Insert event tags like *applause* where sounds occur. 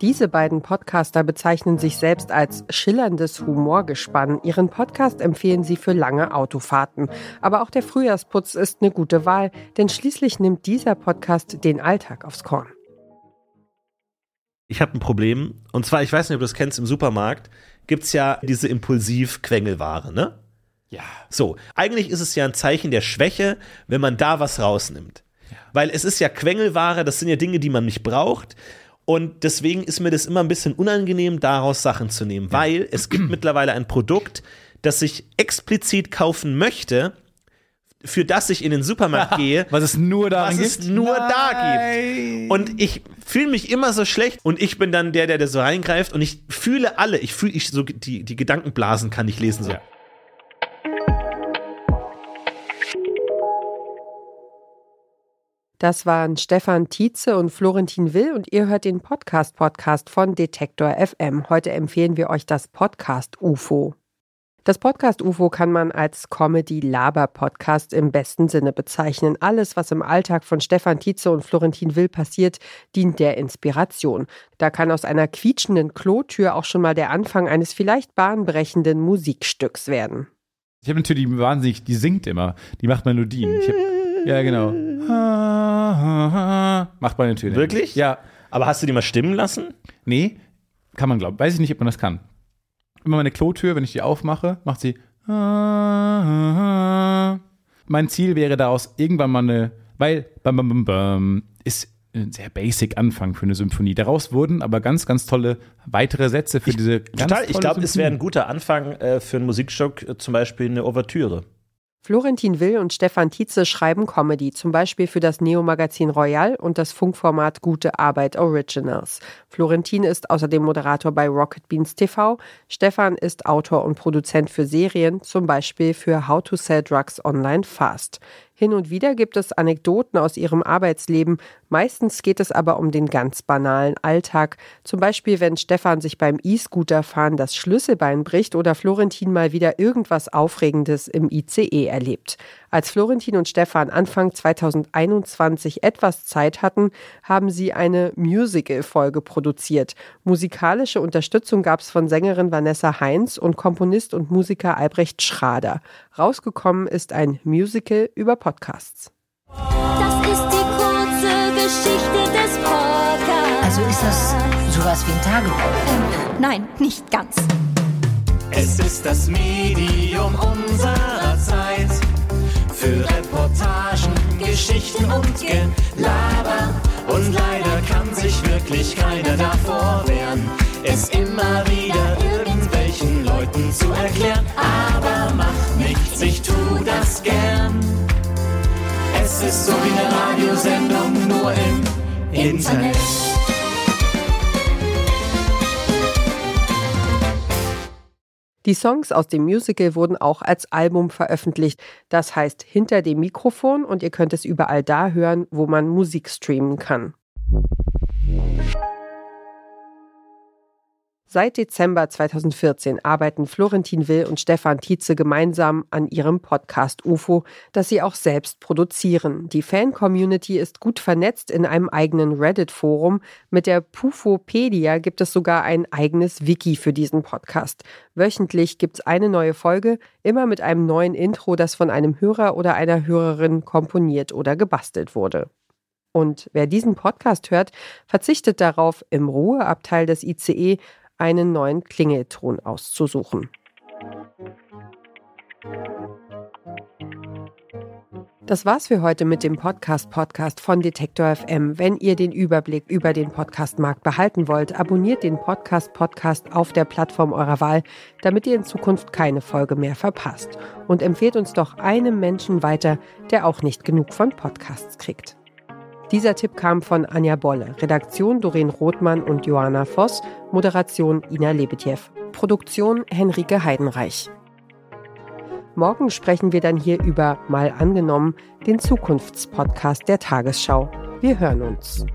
Diese beiden Podcaster bezeichnen sich selbst als schillerndes Humorgespann. Ihren Podcast empfehlen sie für lange Autofahrten. Aber auch der Frühjahrsputz ist eine gute Wahl, denn schließlich nimmt dieser Podcast den Alltag aufs Korn. Ich habe ein Problem. Und zwar, ich weiß nicht, ob du das kennst, im Supermarkt gibt es ja diese Impulsiv-Quengelware, ne? Ja. So, eigentlich ist es ja ein Zeichen der Schwäche, wenn man da was rausnimmt. Ja. Weil es ist ja Quengelware, das sind ja Dinge, die man nicht braucht. Und deswegen ist mir das immer ein bisschen unangenehm, daraus Sachen zu nehmen, weil es gibt *clears throat* mittlerweile ein Produkt, das ich explizit kaufen möchte, für das ich in den Supermarkt *laughs* gehe, was es nur da gibt. es nur Nein. da gibt. Und ich fühle mich immer so schlecht und ich bin dann der, der da so reingreift und ich fühle alle, ich fühle ich so die die Gedankenblasen kann ich lesen so. Ja. Das waren Stefan Tietze und Florentin Will und ihr hört den Podcast-Podcast von Detektor FM. Heute empfehlen wir euch das Podcast UFO. Das Podcast UFO kann man als Comedy-Laber-Podcast im besten Sinne bezeichnen. Alles, was im Alltag von Stefan Tietze und Florentin Will passiert, dient der Inspiration. Da kann aus einer quietschenden Klotür auch schon mal der Anfang eines vielleicht bahnbrechenden Musikstücks werden. Ich habe natürlich wahnsinnig, die singt immer, die macht Melodien. Hab, ja, genau. Macht man natürlich. Wirklich? Ja. Aber hast du die mal stimmen lassen? Nee, kann man glauben. Weiß ich nicht, ob man das kann. Immer meine Klotür, wenn ich die aufmache, macht sie. Mein Ziel wäre daraus irgendwann mal eine, weil bam, bam, bam, bam, ist ein sehr basic Anfang für eine Symphonie. Daraus wurden aber ganz, ganz tolle weitere Sätze für ich, diese ganz Total, ich glaube, es wäre ein guter Anfang äh, für einen Musikstück, äh, zum Beispiel eine Ouvertüre. Florentin Will und Stefan Tietze schreiben Comedy, zum Beispiel für das Neo-Magazin Royal und das Funkformat Gute Arbeit Originals. Florentin ist außerdem Moderator bei Rocket Beans TV. Stefan ist Autor und Produzent für Serien, zum Beispiel für How to Sell Drugs Online Fast. Hin und wieder gibt es Anekdoten aus ihrem Arbeitsleben. Meistens geht es aber um den ganz banalen Alltag. Zum Beispiel, wenn Stefan sich beim E-Scooter-Fahren das Schlüsselbein bricht oder Florentin mal wieder irgendwas Aufregendes im ICE erlebt. Als Florentin und Stefan Anfang 2021 etwas Zeit hatten, haben sie eine Musical-Folge produziert. Musikalische Unterstützung gab es von Sängerin Vanessa Heinz und Komponist und Musiker Albrecht Schrader. Rausgekommen ist ein Musical über Podcasts. Das ist die kurze Geschichte des Podcasts. Also ist das sowas wie ein Tagebuch? Nein, nicht ganz. Es ist das Medium unserer Zeit für Reportagen, Geschichten und Gelaber. Und leider kann sich wirklich keiner davor wehren, es immer wieder irgendwelchen Leuten zu erklären. Es ist so wie eine Radiosendung, nur im Internet. Die Songs aus dem Musical wurden auch als Album veröffentlicht. Das heißt hinter dem Mikrofon und ihr könnt es überall da hören, wo man Musik streamen kann. Seit Dezember 2014 arbeiten Florentin Will und Stefan Tietze gemeinsam an ihrem Podcast UFO, das sie auch selbst produzieren. Die Fan-Community ist gut vernetzt in einem eigenen Reddit-Forum. Mit der Pufopedia gibt es sogar ein eigenes Wiki für diesen Podcast. Wöchentlich gibt es eine neue Folge, immer mit einem neuen Intro, das von einem Hörer oder einer Hörerin komponiert oder gebastelt wurde. Und wer diesen Podcast hört, verzichtet darauf, im Ruheabteil des ICE einen neuen Klingelton auszusuchen. Das war's für heute mit dem Podcast Podcast von Detektor FM. Wenn ihr den Überblick über den Podcastmarkt behalten wollt, abonniert den Podcast Podcast auf der Plattform eurer Wahl, damit ihr in Zukunft keine Folge mehr verpasst. Und empfehlt uns doch einem Menschen weiter, der auch nicht genug von Podcasts kriegt. Dieser Tipp kam von Anja Bolle, Redaktion Doreen Rothmann und Johanna Voss, Moderation Ina Lebetjew, Produktion Henrike Heidenreich. Morgen sprechen wir dann hier über Mal angenommen, den Zukunftspodcast der Tagesschau. Wir hören uns.